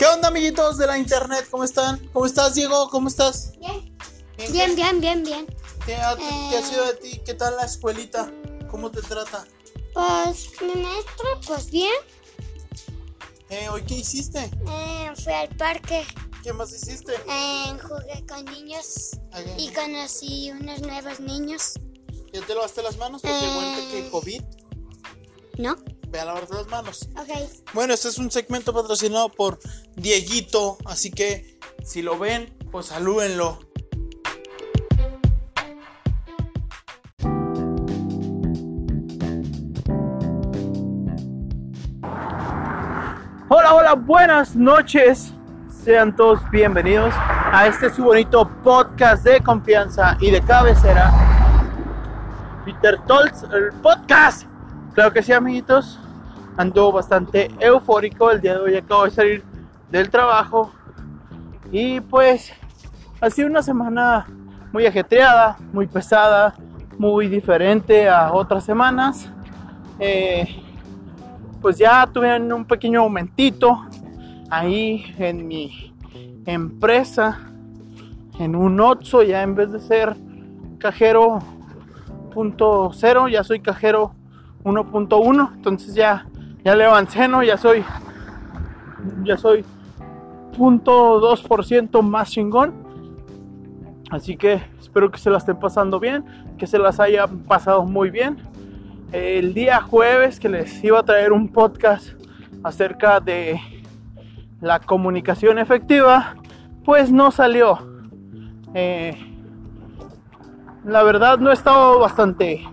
¿Qué onda, amiguitos de la internet? ¿Cómo están? ¿Cómo estás, Diego? ¿Cómo estás? Bien. Bien, bien, bien, bien. ¿Qué ha, qué ha Eh. sido de ti? ¿Qué tal la escuelita? ¿Cómo te trata? Pues mi maestro, pues bien. Eh, ¿Hoy qué hiciste? Eh, fui al parque, ¿Qué más hiciste? eh, jugué con niños Ajá. y conocí unos nuevos niños. ¿Ya te lavaste las manos? Porque Eh. que COVID, ¿No? Ve a lavarte las manos. Ok. Bueno, este es un segmento patrocinado por Dieguito, así que si lo ven, pues salúdenlo. Hola, hola, buenas noches. Sean todos bienvenidos a este su bonito podcast de confianza y de cabecera. Peter Tolz, el podcast. Claro que sí, amiguitos. Ando bastante eufórico. El día de hoy acabo de salir del trabajo. Y pues ha sido una semana muy ajetreada, muy pesada, muy diferente a otras semanas. Eh, pues ya tuve un pequeño momentito ahí en mi empresa, en un Otso, ya en vez de ser cajero punto cero, ya soy cajero 1.1, entonces ya, ya le avancé, ¿no? Ya soy, ya soy punto 2% más chingón. Así que espero que se la estén pasando bien, que se las haya pasado muy bien. El día jueves que les iba a traer un podcast acerca de la comunicación efectiva, pues no salió. Eh, la verdad no he estado bastante,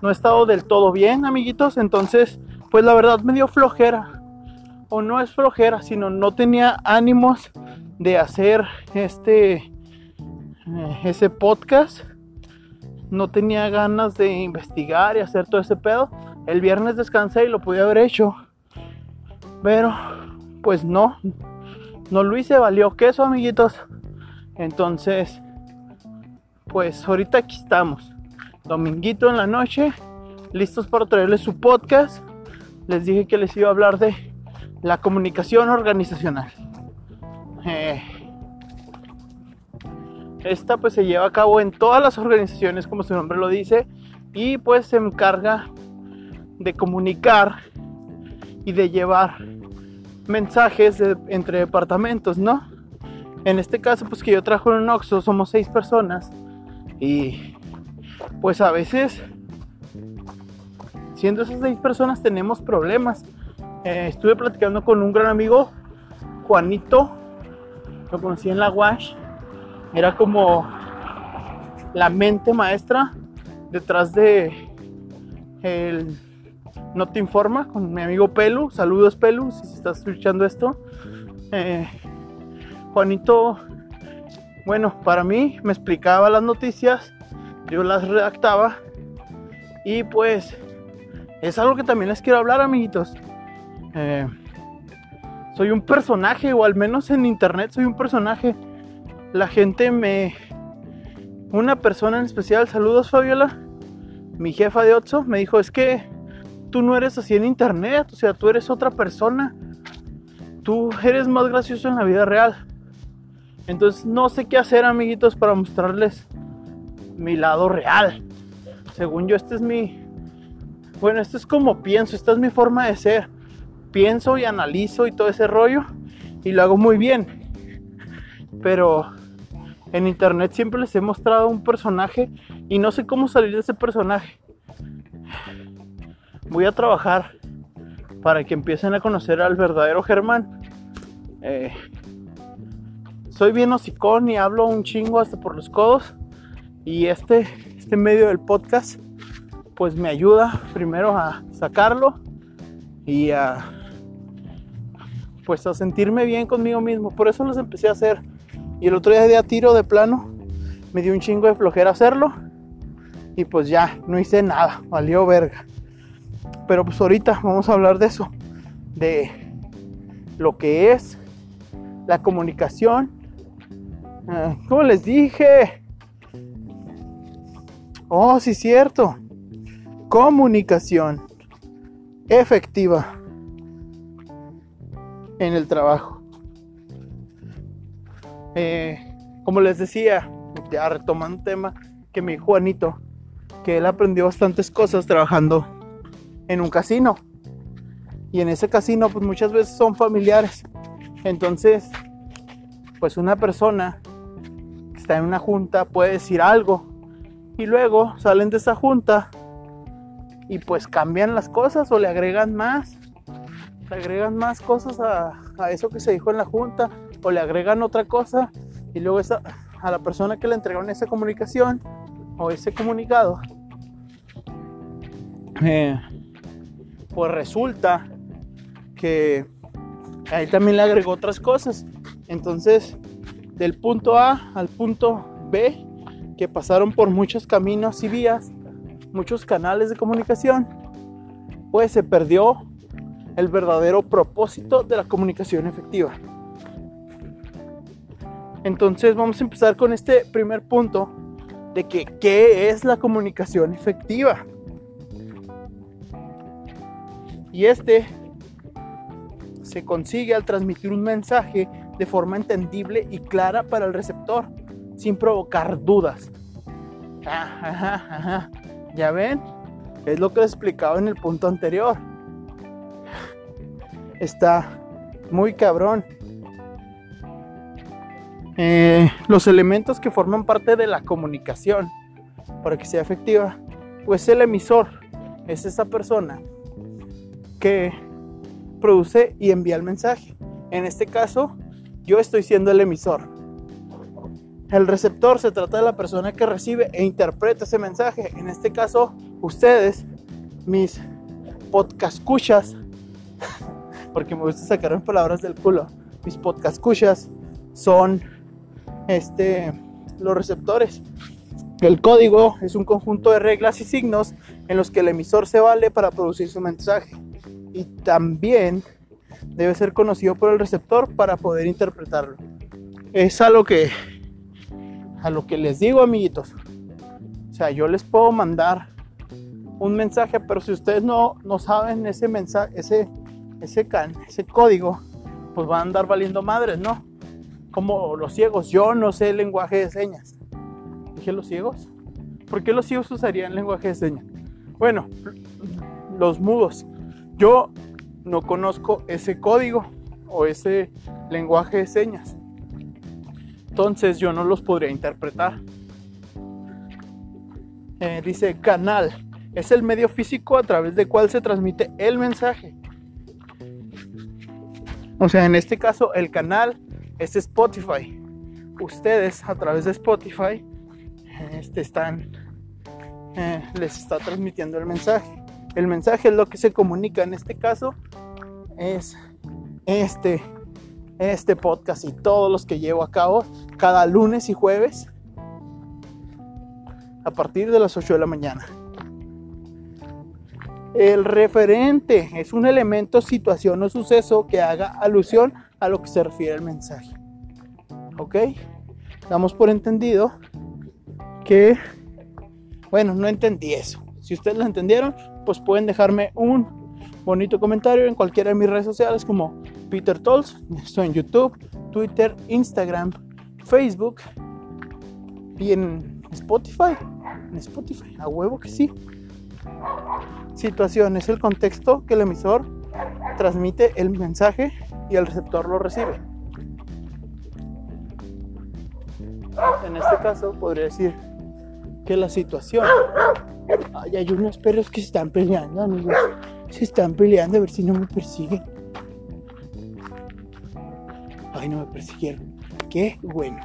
no he estado del todo bien, amiguitos. Entonces, pues la verdad me dio flojera. O no es flojera, sino no tenía ánimos de hacer este, eh, ese podcast. No tenía ganas de investigar y hacer todo ese pedo. El viernes descansé y lo podía haber hecho. Pero, pues no. No lo hice, valió queso, amiguitos. Entonces, pues ahorita aquí estamos. Dominguito en la noche, listos para traerles su podcast. Les dije que les iba a hablar de la comunicación organizacional. Eh, esta pues se lleva a cabo en todas las organizaciones, como su nombre lo dice, y pues se encarga de comunicar y de llevar mensajes entre departamentos, ¿no? En este caso, pues que yo trabajo en un Oxxo, somos seis personas y pues a veces, siendo esas seis personas, tenemos problemas. Eh, estuve platicando con un gran amigo, Juanito, lo conocí en la WASH, era como la mente maestra detrás de el No Te Informa con mi amigo Pelu. Saludos Pelu, si estás escuchando esto. Eh, Juanito, bueno, para mí me explicaba las noticias, yo las redactaba y pues es algo que también les quiero hablar, amiguitos. Eh, soy un personaje, o al menos en internet soy un personaje. La gente me... Una persona en especial, saludos Fabiola, mi jefa de Otso, me dijo, es que tú no eres así en internet, o sea, tú eres otra persona. Tú eres más gracioso en la vida real. Entonces no sé qué hacer, amiguitos, para mostrarles mi lado real. Según yo, este es mi... Bueno, esto es como pienso, esta es mi forma de ser. Pienso y analizo y todo ese rollo. Y lo hago muy bien. Pero en internet siempre les he mostrado un personaje y no sé cómo salir de ese personaje. Voy a trabajar para que empiecen a conocer al verdadero Germán. Eh, soy bien hocicón y hablo un chingo hasta por los codos. Y este, este medio del podcast, pues me ayuda primero a sacarlo y a, pues a sentirme bien conmigo mismo. Por eso los empecé a hacer. Y el otro día de a tiro de plano, me dio un chingo de flojera hacerlo. Y pues ya, no hice nada, valió verga. Pero pues ahorita vamos a hablar de eso, de lo que es la comunicación. Ah, ¿Cómo les dije? Oh, sí, cierto. Comunicación efectiva en el trabajo. Eh, como les decía, ya retomando un tema que dijo Juanito, que él aprendió bastantes cosas trabajando en un casino. Y en ese casino, pues muchas veces son familiares. Entonces, pues una persona que está en una junta puede decir algo. Y luego salen de esa junta y pues cambian las cosas o le agregan más. Le agregan más cosas a, a eso que se dijo en la junta o le agregan otra cosa y luego a la persona que le entregaron esa comunicación o ese comunicado, eh, pues resulta que ahí también le agregó otras cosas. Entonces, del punto A al punto B, que pasaron por muchos caminos y vías, muchos canales de comunicación, pues se perdió el verdadero propósito de la comunicación efectiva. Entonces vamos a empezar con este primer punto de que qué es la comunicación efectiva. Y este se consigue al transmitir un mensaje de forma entendible y clara para el receptor, sin provocar dudas. ¿Ya ven? Es lo que les explicaba en el punto anterior. Está muy cabrón. Eh, los elementos que forman parte de la comunicación para que sea efectiva, pues el emisor es esa persona que produce y envía el mensaje. En este caso, yo estoy siendo el emisor. El receptor se trata de la persona que recibe e interpreta ese mensaje. En este caso, ustedes, mis podcascuchas, porque me gusta sacar palabras del culo, mis podcascuchas son este, los receptores. El código es un conjunto de reglas y signos en los que el emisor se vale para producir su mensaje. Y también debe ser conocido por el receptor para poder interpretarlo. Es a lo que a lo que les digo, amiguitos. O sea, yo les puedo mandar un mensaje, pero si ustedes no, no saben ese mensaje, ese, ese, can, ese código, pues van a andar valiendo madres, ¿no? como los ciegos. Yo no sé el lenguaje de señas. Dije los ciegos. ¿Por qué los ciegos usarían lenguaje de señas? Bueno, los mudos. Yo no conozco ese código o ese lenguaje de señas. Entonces yo no los podría interpretar. Eh, dice canal. Es el medio físico a través del cual se transmite el mensaje. O sea, en este caso el canal es Spotify. Ustedes a través de Spotify este, están, eh, les está transmitiendo el mensaje. El mensaje es lo que se comunica en este caso es este, este podcast y todos los que llevo a cabo cada lunes y jueves a partir de las 8 de la mañana. El referente es un elemento, situación o suceso que haga alusión a lo que se refiere el mensaje. ¿Ok? Damos por entendido que, bueno, no entendí eso. Si ustedes lo entendieron, pues pueden dejarme un bonito comentario en cualquiera de mis redes sociales como Peter Tolls. Estoy en YouTube, Twitter, Instagram, Facebook y en Spotify. En Spotify, a huevo que sí. Situación es el contexto que el emisor transmite el mensaje y el receptor lo recibe. En este caso podría decir que la situación... Ay, hay unos perros que se están peleando, amigos. Se están peleando a ver si no me persiguen. Ay, no me persiguieron. Qué bueno.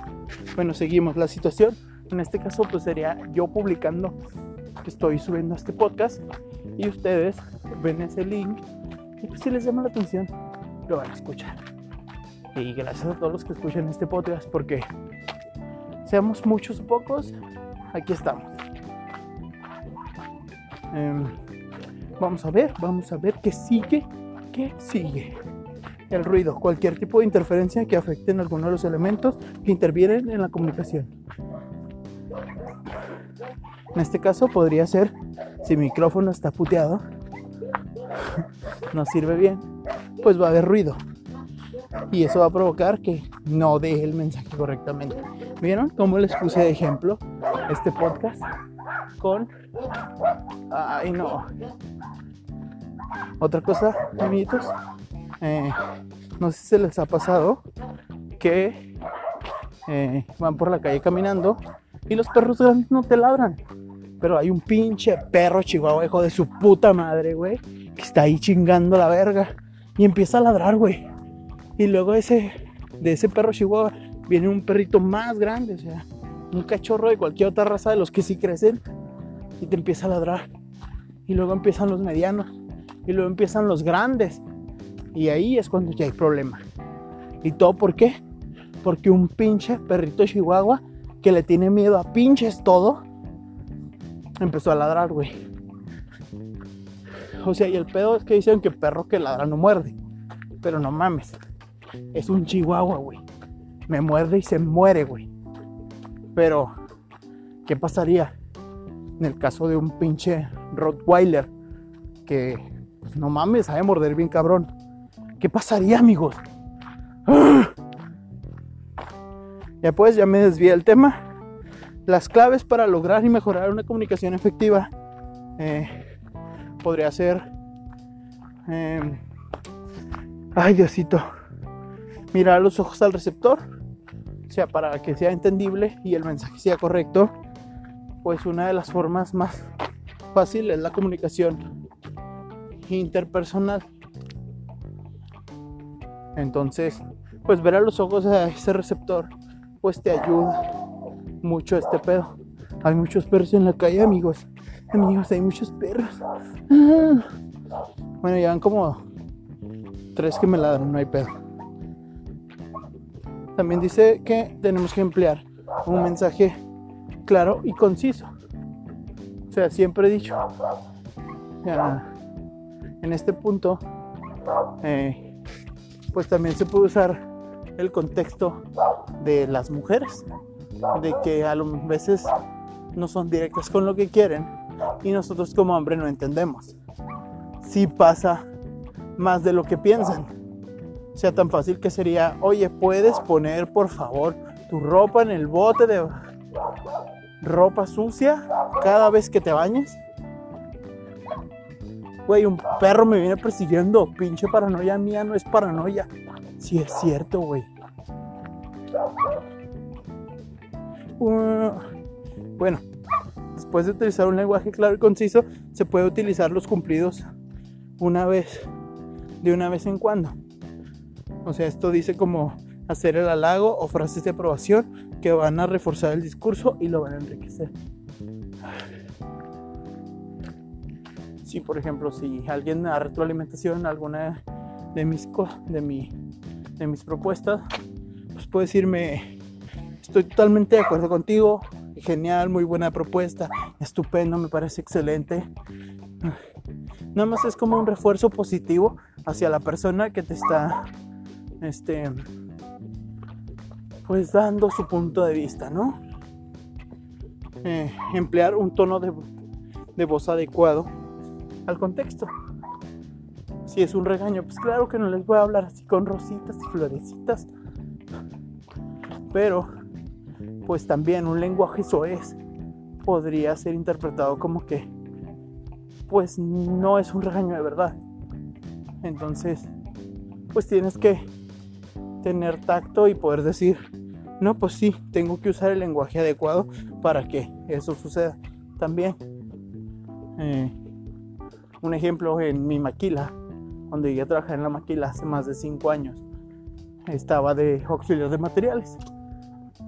Bueno, seguimos. La situación en este caso pues sería yo publicando que estoy subiendo este podcast y ustedes ven ese link y pues si les llama la atención lo van a escuchar. Y gracias a todos los que escuchan este podcast porque seamos muchos o pocos, aquí estamos. Em, vamos a ver, vamos a ver qué sigue, qué sigue. El ruido, cualquier tipo de interferencia que afecte en alguno de los elementos que intervienen en la comunicación. En este caso podría ser si mi micrófono está puteado, no sirve bien, pues va a haber ruido. Y eso va a provocar que no deje el mensaje correctamente. ¿Vieron cómo les puse de ejemplo este podcast? Con... Ay, no. Otra cosa, amiguitos. Eh, no sé si se les ha pasado que eh, van por la calle caminando y los perros grandes no te ladran. Pero hay un pinche perro chihuahua, hijo de su puta madre, güey, que está ahí chingando la verga. Y empieza a ladrar, güey. Y luego ese, de ese perro chihuahua viene un perrito más grande, o sea, un cachorro de cualquier otra raza de los que sí crecen. Y te empieza a ladrar. Y luego empiezan los medianos. Y luego empiezan los grandes. Y ahí es cuando ya hay problema. ¿Y todo por qué? Porque un pinche perrito chihuahua que le tiene miedo a pinches todo, empezó a ladrar, güey. O sea, y el pedo es que dicen que perro que ladra no muerde. Pero no mames. Es un chihuahua, güey. Me muerde y se muere, güey. Pero, ¿qué pasaría en el caso de un pinche Rottweiler que, pues, no mames, sabe morder bien cabrón? ¿Qué pasaría, amigos? Ya pues, ya me desvié el tema. Las claves para lograr y mejorar una comunicación efectiva eh, podría ser... Eh, ay, Diosito. Mirar los ojos al receptor. O sea, para que sea entendible y el mensaje sea correcto. Pues una de las formas más fáciles es la comunicación interpersonal. Entonces, pues ver a los ojos a ese receptor pues te ayuda mucho este pedo. Hay muchos perros en la calle, amigos. Amigos, hay muchos perros. Bueno, ya van como tres que me ladran, no hay pedo. También dice que tenemos que emplear un mensaje claro y conciso. O sea, siempre he dicho, en este punto, eh, pues también se puede usar el contexto de las mujeres, de que a veces no son directas con lo que quieren y nosotros como hombre no entendemos. Si pasa más de lo que piensan. Sea tan fácil que sería, oye, ¿puedes poner por favor tu ropa en el bote de ropa sucia cada vez que te bañes? Güey, un perro me viene persiguiendo. Pinche paranoia mía no es paranoia. Si es cierto, güey. bueno, después de utilizar un lenguaje claro y conciso, se puede utilizar los cumplidos una vez, de una vez en cuando. O sea, esto dice como hacer el halago o frases de aprobación que van a reforzar el discurso y lo van a enriquecer. Si, por ejemplo, si alguien da retroalimentación alguna de mis, de, mi, de mis propuestas, pues puede decirme, estoy totalmente de acuerdo contigo, genial, muy buena propuesta, estupendo, me parece excelente. Nada más es como un refuerzo positivo hacia la persona que te está, este, pues dando su punto de vista, ¿no? Eh, emplear un tono de, de voz adecuado al contexto. Si es un regaño, pues claro que no les voy a hablar así con rositas y florecitas. Pero, pues también un lenguaje soez podría ser interpretado como que, pues no es un regaño de verdad. Entonces, pues tienes que tener tacto y poder decir, no, pues sí, tengo que usar el lenguaje adecuado para que eso suceda. También, eh, un ejemplo en mi maquila, cuando llegué a trabajar en la maquila hace más de 5 años, estaba de auxiliar de materiales.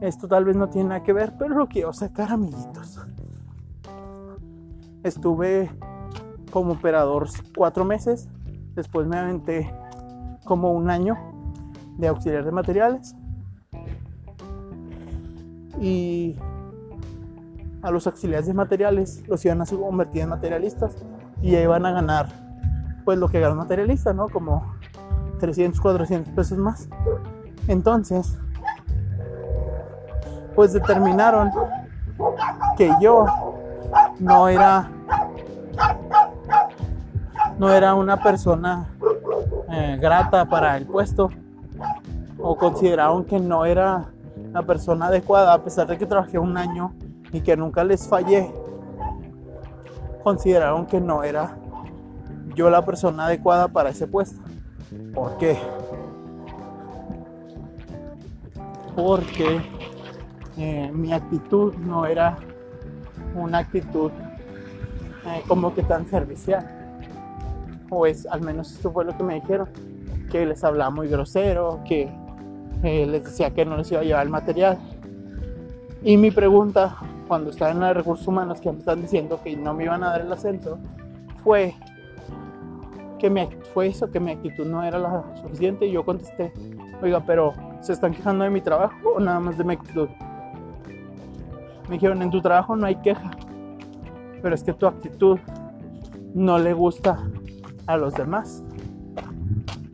Esto tal vez no tiene nada que ver, pero lo quiero sacar, amiguitos. Estuve como operador cuatro meses, después me aventé como un año de auxiliar de materiales y a los auxiliares de materiales los iban a convertir en materialistas y iban a ganar pues lo que gana un materialista, ¿no? Como 300, 400 pesos más. Entonces, pues determinaron que yo no era no era una persona eh, grata para el puesto o consideraron que no era la persona adecuada, a pesar de que trabajé un año y que nunca les fallé, consideraron que no era yo la persona adecuada para ese puesto. ¿Por qué? Porque eh, mi actitud no era una actitud eh, como que tan servicial. O es, al menos esto fue lo que me dijeron, que les hablaba muy grosero, que eh, les decía que no les iba a llevar el material. Y mi pregunta, cuando estaba en la recursos humanos, que me están diciendo que no me iban a dar el ascenso, fue que fue eso, que mi actitud no era la suficiente. Y yo contesté, oiga, pero ¿se están quejando de mi trabajo o nada más de mi actitud? Me dijeron, en tu trabajo no hay queja, pero es que tu actitud no le gusta a los demás.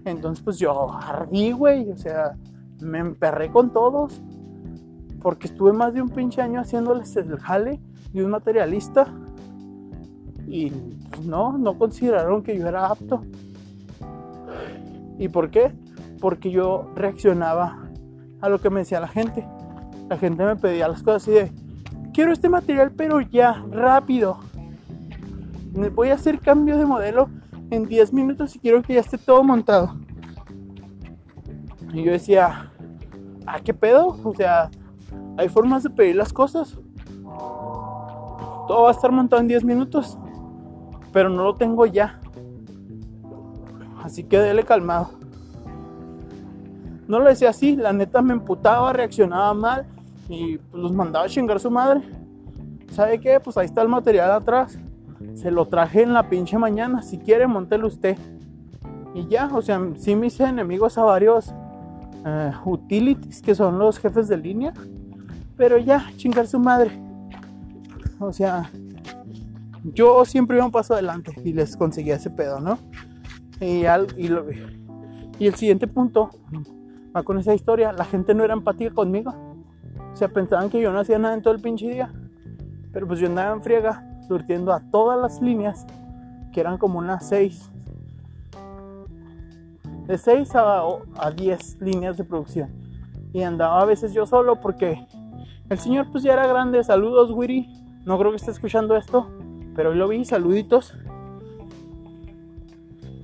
Entonces, pues yo ardí, güey, o sea, me emperré con todos, porque estuve más de un pinche año haciéndoles el jale de un materialista y pues, no, no consideraron que yo era apto. ¿Y por qué? Porque yo reaccionaba a lo que me decía la gente. La gente me pedía las cosas así de, quiero este material, pero ya, rápido. Voy a hacer cambio de modelo en 10 minutos y quiero que ya esté todo montado. Y yo decía, ¿a qué pedo? O sea, hay formas de pedir las cosas. Todo va a estar montado en 10 minutos, pero no lo tengo ya. Así que dele calmado. No lo decía así, la neta me emputaba, reaccionaba mal y pues, los mandaba a chingar su madre. ¿Sabe qué? Pues ahí está el material atrás. Se lo traje en la pinche mañana. Si quiere, montelo usted. Y ya, o sea, sí me hice enemigos a varios uh, utilities que son los jefes de línea. Pero ya, chingar su madre. O sea, yo siempre iba un paso adelante y les conseguía ese pedo, ¿no? Y, al, y, lo, y el siguiente punto va con esa historia. La gente no era empática conmigo. O sea, pensaban que yo no hacía nada en todo el pinche día. Pero pues yo andaba en friega, surtiendo a todas las líneas, que eran como unas 6. De 6 a, a 10 líneas de producción. Y andaba a veces yo solo porque el señor pues ya era grande. Saludos, Wiri. No creo que esté escuchando esto, pero hoy lo vi. Saluditos.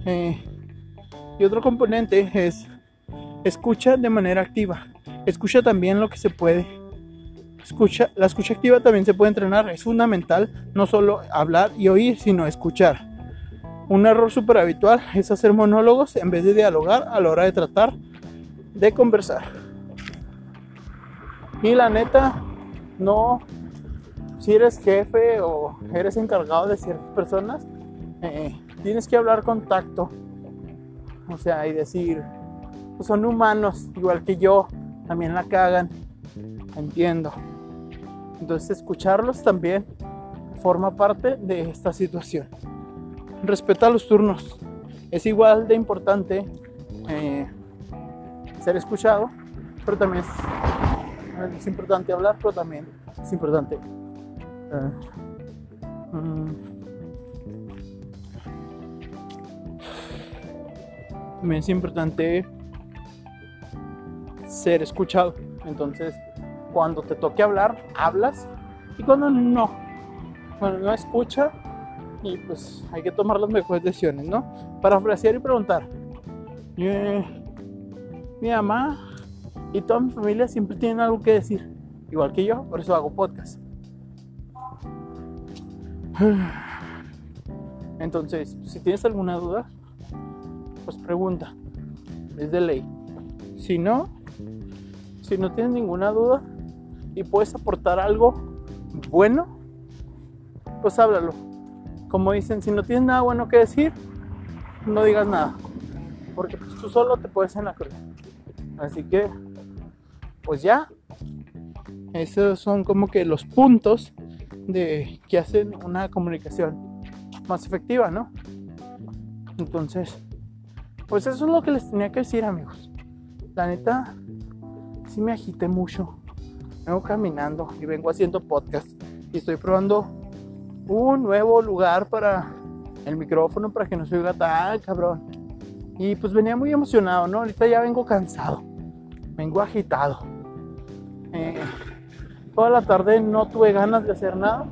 Eh, y otro componente es escucha de manera activa. Escucha también lo que se puede Escucha, la escucha activa también se puede entrenar, es fundamental no solo hablar y oír, sino escuchar. Un error súper habitual es hacer monólogos en vez de dialogar a la hora de tratar de conversar. Y la neta, no, si eres jefe o eres encargado de ciertas personas, eh, tienes que hablar con tacto. O sea, y decir, pues son humanos, igual que yo, también la cagan. Entiendo. Entonces escucharlos también forma parte de esta situación. Respeta los turnos. Es igual de importante eh, ser escuchado, pero también es, importante hablar, pero también es importante eh, mm, también es importante ser escuchado. Entonces, cuando te toque hablar, hablas. Y cuando no, cuando no escucha, y pues hay que tomar las mejores decisiones, ¿no? Para ofrecer y preguntar. mi mamá y toda mi familia siempre tienen algo que decir, igual que yo, por eso hago podcast. Entonces, si tienes alguna duda, pues pregunta. Es de ley. Si no, si no tienes ninguna duda, y puedes aportar algo bueno, pues háblalo. Como dicen, si no tienes nada bueno que decir, no digas nada. Porque pues, tú solo te puedes en la cruz. Así que, pues ya. Esos son como que los puntos de que hacen una comunicación más efectiva, ¿no? Entonces, pues eso es lo que les tenía que decir, amigos. La neta, sí me agité mucho vengo caminando y vengo haciendo podcast y estoy probando un nuevo lugar para el micrófono para que no se oiga tan cabrón. Y pues venía muy emocionado, ¿no? Ahorita ya vengo cansado. vengo agitado. Eh, toda la tarde no tuve ganas de hacer nada.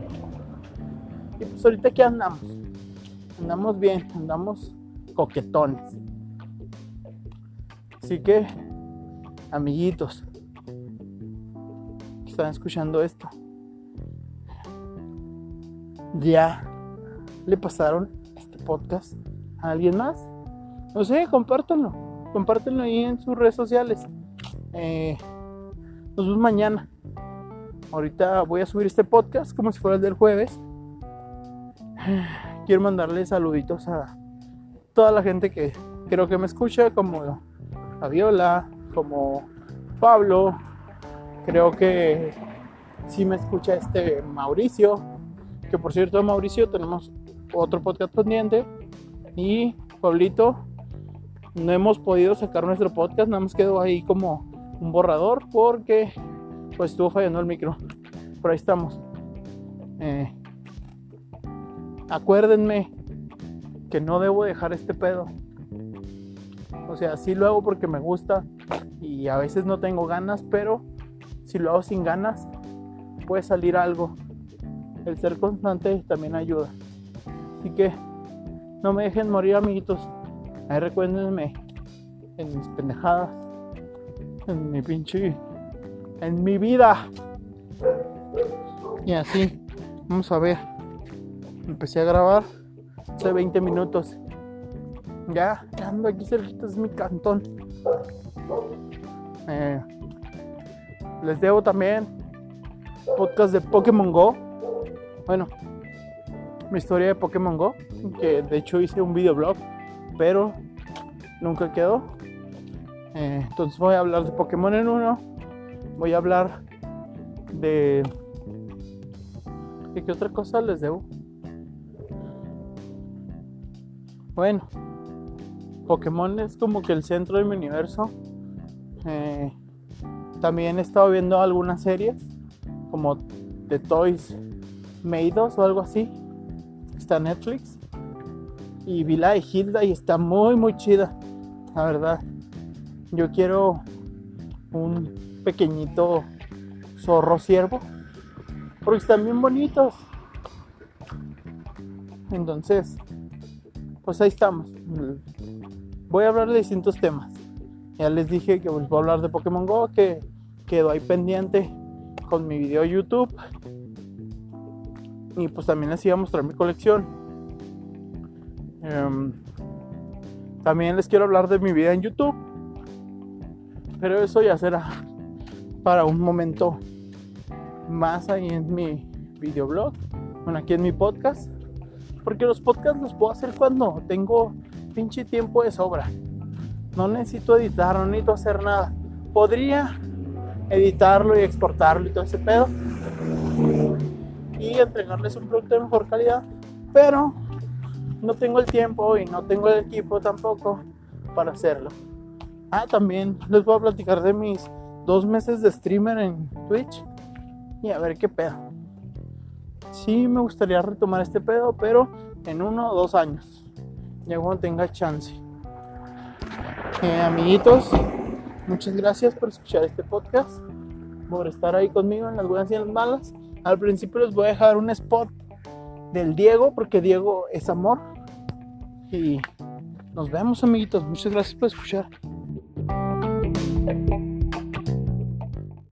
Y pues ahorita aquí andamos. Andamos bien, andamos coquetones. Así que, amiguitos, que están escuchando esto, ya le pasaron este podcast a alguien más. No sé, compártanlo. Compártanlo ahí en sus redes sociales. Eh, nos vemos mañana. Ahorita voy a subir este podcast como si fuera el del jueves. Quiero mandarle saluditos a toda la gente que creo que me escucha, como Fabiola, como Pablo. Creo que sí me escucha este Mauricio. Que por cierto, Mauricio, tenemos otro podcast pendiente. Y Pablito, no hemos podido sacar nuestro podcast, nada más quedó ahí como un borrador porque pues estuvo fallando el micro. Por ahí estamos. Eh, acuérdenme que no debo dejar este pedo. O sea, sí lo hago porque me gusta y a veces no tengo ganas, pero si lo hago sin ganas, puede salir algo. El ser constante también ayuda. Así que no me dejen morir, amiguitos. Ahí recuérdenme en mis pendejadas, en mi pinche, en mi vida. Y así, vamos a ver. Empecé a grabar hace 20 minutos. Ya, ando aquí cerquita, es mi cantón. Eh, les debo también podcast de Pokémon Go. Bueno, mi historia de Pokémon Go, que de hecho hice un videoblog, pero nunca quedó. Eh, entonces voy a hablar de Pokémon en uno. Voy a hablar de... ¿De qué otra cosa les debo? Bueno, Pokémon es como que el centro de mi universo. Eh, también he estado viendo algunas series como The Toys Made Us o algo así. Está en Netflix. Y vi la de Hilda y está muy muy chida. La verdad. Yo quiero un pequeñito zorro ciervo. Porque están bien bonitos. Entonces, pues ahí estamos. Voy a hablar de distintos temas. Ya les dije que voy a hablar de Pokémon Go, que quedó ahí pendiente con mi video YouTube. Y pues también les iba a mostrar mi colección. Em, también les quiero hablar de mi vida en YouTube. Pero eso ya será para un momento más ahí en mi videoblog. Bueno, aquí en mi podcast. Porque los podcasts los puedo hacer cuando tengo pinche tiempo de sobra. No necesito editar, no necesito hacer nada. Podría editarlo y exportarlo y todo ese pedo. Y entregarles un producto de mejor calidad. Pero no tengo el tiempo y no tengo el equipo tampoco para hacerlo. Ah, también les voy a platicar de mis dos meses de streamer en Twitch. Y a ver qué pedo sí me gustaría retomar este pedo, pero en uno o dos años, ya cuando tenga chance. Eh, amiguitos, muchas gracias por escuchar este podcast, por estar ahí conmigo en las buenas y en las malas. Al principio les voy a dejar un spot del Diego, porque Diego es amor. Y nos vemos, amiguitos. Muchas gracias por escuchar. Thank you.